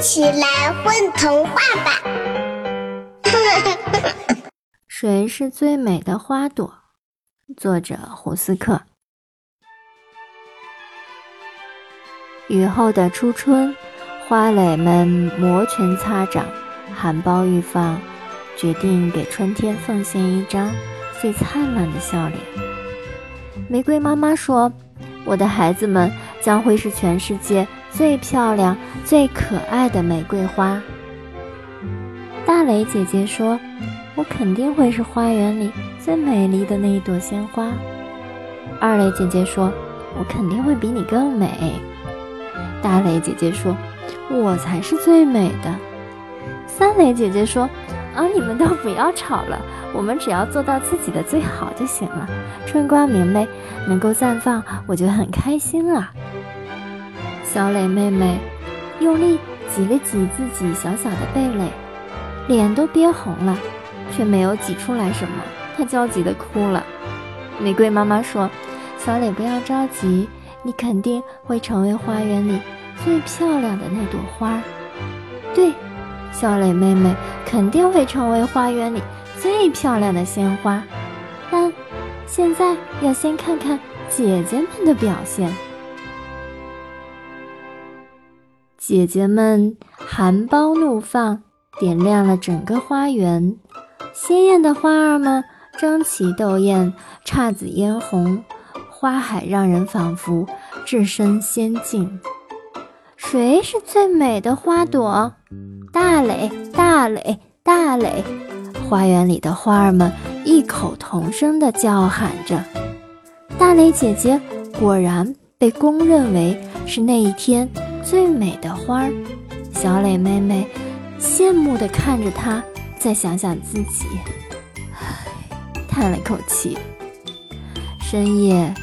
一起来混童话吧！谁是最美的花朵？作者胡斯克。雨后的初春，花蕾们摩拳擦掌，含苞欲放，决定给春天奉献一张最灿烂的笑脸。玫瑰妈妈说：“我的孩子们将会是全世界。”最漂亮、最可爱的玫瑰花。大蕾姐姐说：“我肯定会是花园里最美丽的那一朵鲜花。”二蕾姐姐说：“我肯定会比你更美。”大蕾姐姐说：“我才是最美的。”三蕾姐姐说：“啊，你们都不要吵了，我们只要做到自己的最好就行了。春光明媚，能够绽放，我就很开心了。”小磊妹妹用力挤了挤自己小小的蓓蕾，脸都憋红了，却没有挤出来什么。她焦急地哭了。玫瑰妈妈说：“小磊，不要着急，你肯定会成为花园里最漂亮的那朵花。”对，小磊妹妹肯定会成为花园里最漂亮的鲜花。但现在要先看看姐姐们的表现。姐姐们含苞怒放，点亮了整个花园。鲜艳的花儿们争奇斗艳，姹紫嫣红，花海让人仿佛置身仙境。谁是最美的花朵？大蕾，大蕾，大蕾！花园里的花儿们异口同声地叫喊着。大蕾姐姐果然被公认为是那一天。最美的花儿，小磊妹妹羡慕地看着她，再想想自己，唉，叹了口气。深夜，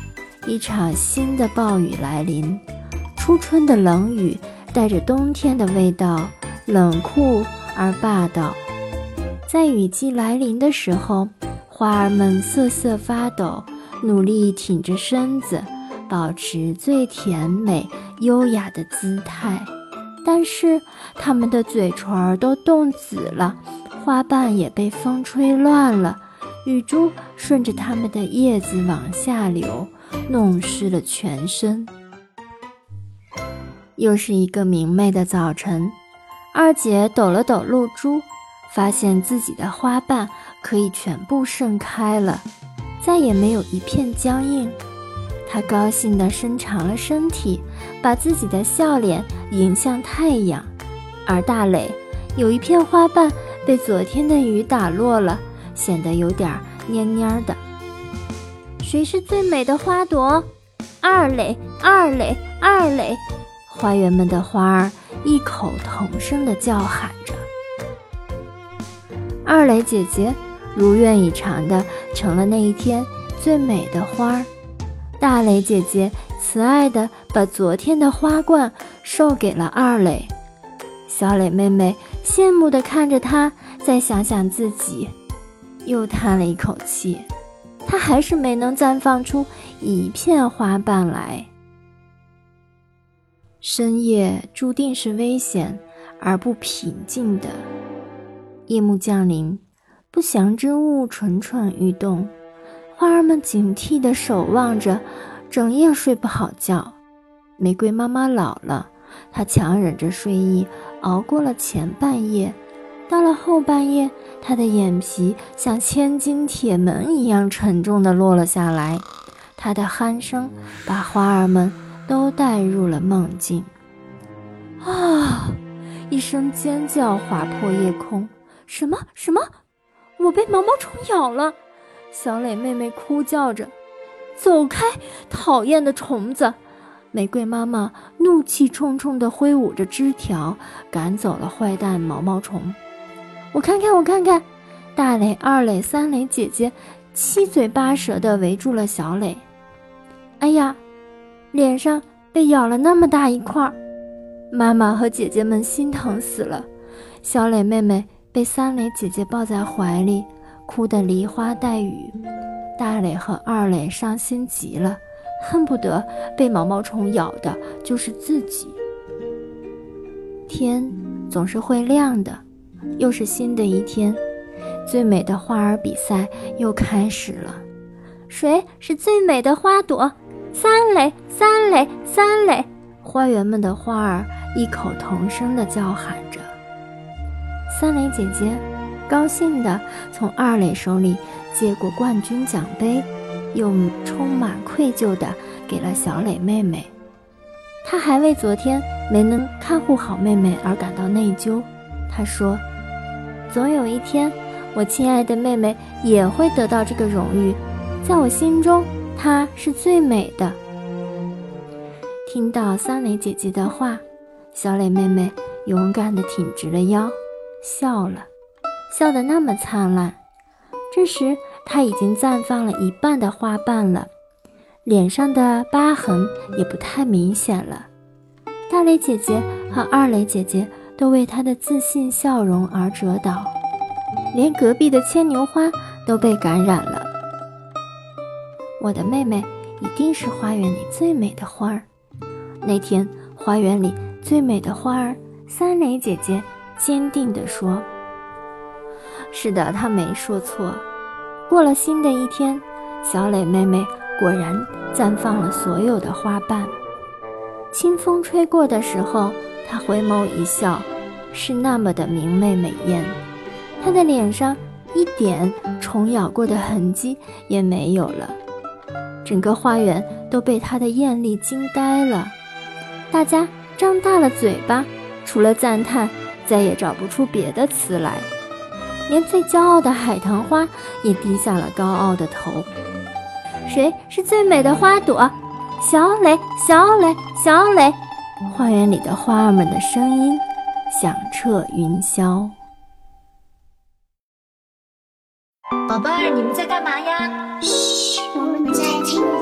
一场新的暴雨来临。初春的冷雨带着冬天的味道，冷酷而霸道。在雨季来临的时候，花儿们瑟瑟发抖，努力挺着身子。保持最甜美、优雅的姿态，但是它们的嘴唇都冻紫了，花瓣也被风吹乱了，雨珠顺着它们的叶子往下流，弄湿了全身。又是一个明媚的早晨，二姐抖了抖露珠，发现自己的花瓣可以全部盛开了，再也没有一片僵硬。他高兴地伸长了身体，把自己的笑脸迎向太阳。而大磊有一片花瓣被昨天的雨打落了，显得有点蔫蔫的。谁是最美的花朵？二磊，二磊，二磊！花园们的花儿异口同声地叫喊着。二磊姐姐如愿以偿地成了那一天最美的花儿。大蕾姐姐慈爱地把昨天的花冠授给了二磊，小磊妹妹羡慕地看着她，再想想自己，又叹了一口气，她还是没能绽放出一片花瓣来。深夜注定是危险而不平静的，夜幕降临，不祥之物蠢蠢欲动。花儿们警惕地守望着，整夜睡不好觉。玫瑰妈妈老了，她强忍着睡意熬过了前半夜。到了后半夜，她的眼皮像千斤铁门一样沉重地落了下来。她的鼾声把花儿们都带入了梦境。啊！一声尖叫划破夜空。什么？什么？我被毛毛虫咬了！小磊妹妹哭叫着：“走开，讨厌的虫子！”玫瑰妈妈怒气冲冲地挥舞着枝条，赶走了坏蛋毛毛虫。我看看，我看看，大磊、二磊、三磊姐姐七嘴八舌地围住了小磊。哎呀，脸上被咬了那么大一块儿，妈妈和姐姐们心疼死了。小磊妹妹被三磊姐姐抱在怀里。哭得梨花带雨，大磊和二磊伤心极了，恨不得被毛毛虫咬的就是自己。天总是会亮的，又是新的一天。最美的花儿比赛又开始了，谁是最美的花朵？三蕾，三蕾，三蕾！花园们的花儿异口同声地叫喊着。三蕾姐姐高兴地从二蕾手里接过冠军奖杯，又充满愧疚地给了小磊妹妹。她还为昨天没能看护好妹妹而感到内疚。她说：“总有一天，我亲爱的妹妹也会得到这个荣誉，在我心中，她是最美的。”听到三蕾姐姐的话，小磊妹妹勇敢地挺直了腰。笑了，笑得那么灿烂。这时，她已经绽放了一半的花瓣了，脸上的疤痕也不太明显了。大蕾姐姐和二蕾姐姐都为她的自信笑容而折倒，连隔壁的牵牛花都被感染了。我的妹妹一定是花园里最美的花儿。那天，花园里最美的花儿，三蕾姐姐。坚定地说：“是的，她没说错。过了新的一天，小蕾妹妹果然绽放了所有的花瓣。清风吹过的时候，她回眸一笑，是那么的明媚美艳。她的脸上一点虫咬过的痕迹也没有了。整个花园都被她的艳丽惊呆了，大家张大了嘴巴，除了赞叹。”再也找不出别的词来，连最骄傲的海棠花也低下了高傲的头。谁是最美的花朵？小磊，小磊，小磊！花园里的花儿们的声音响彻云霄。宝贝儿，你们在干嘛呀？嘘，我们在。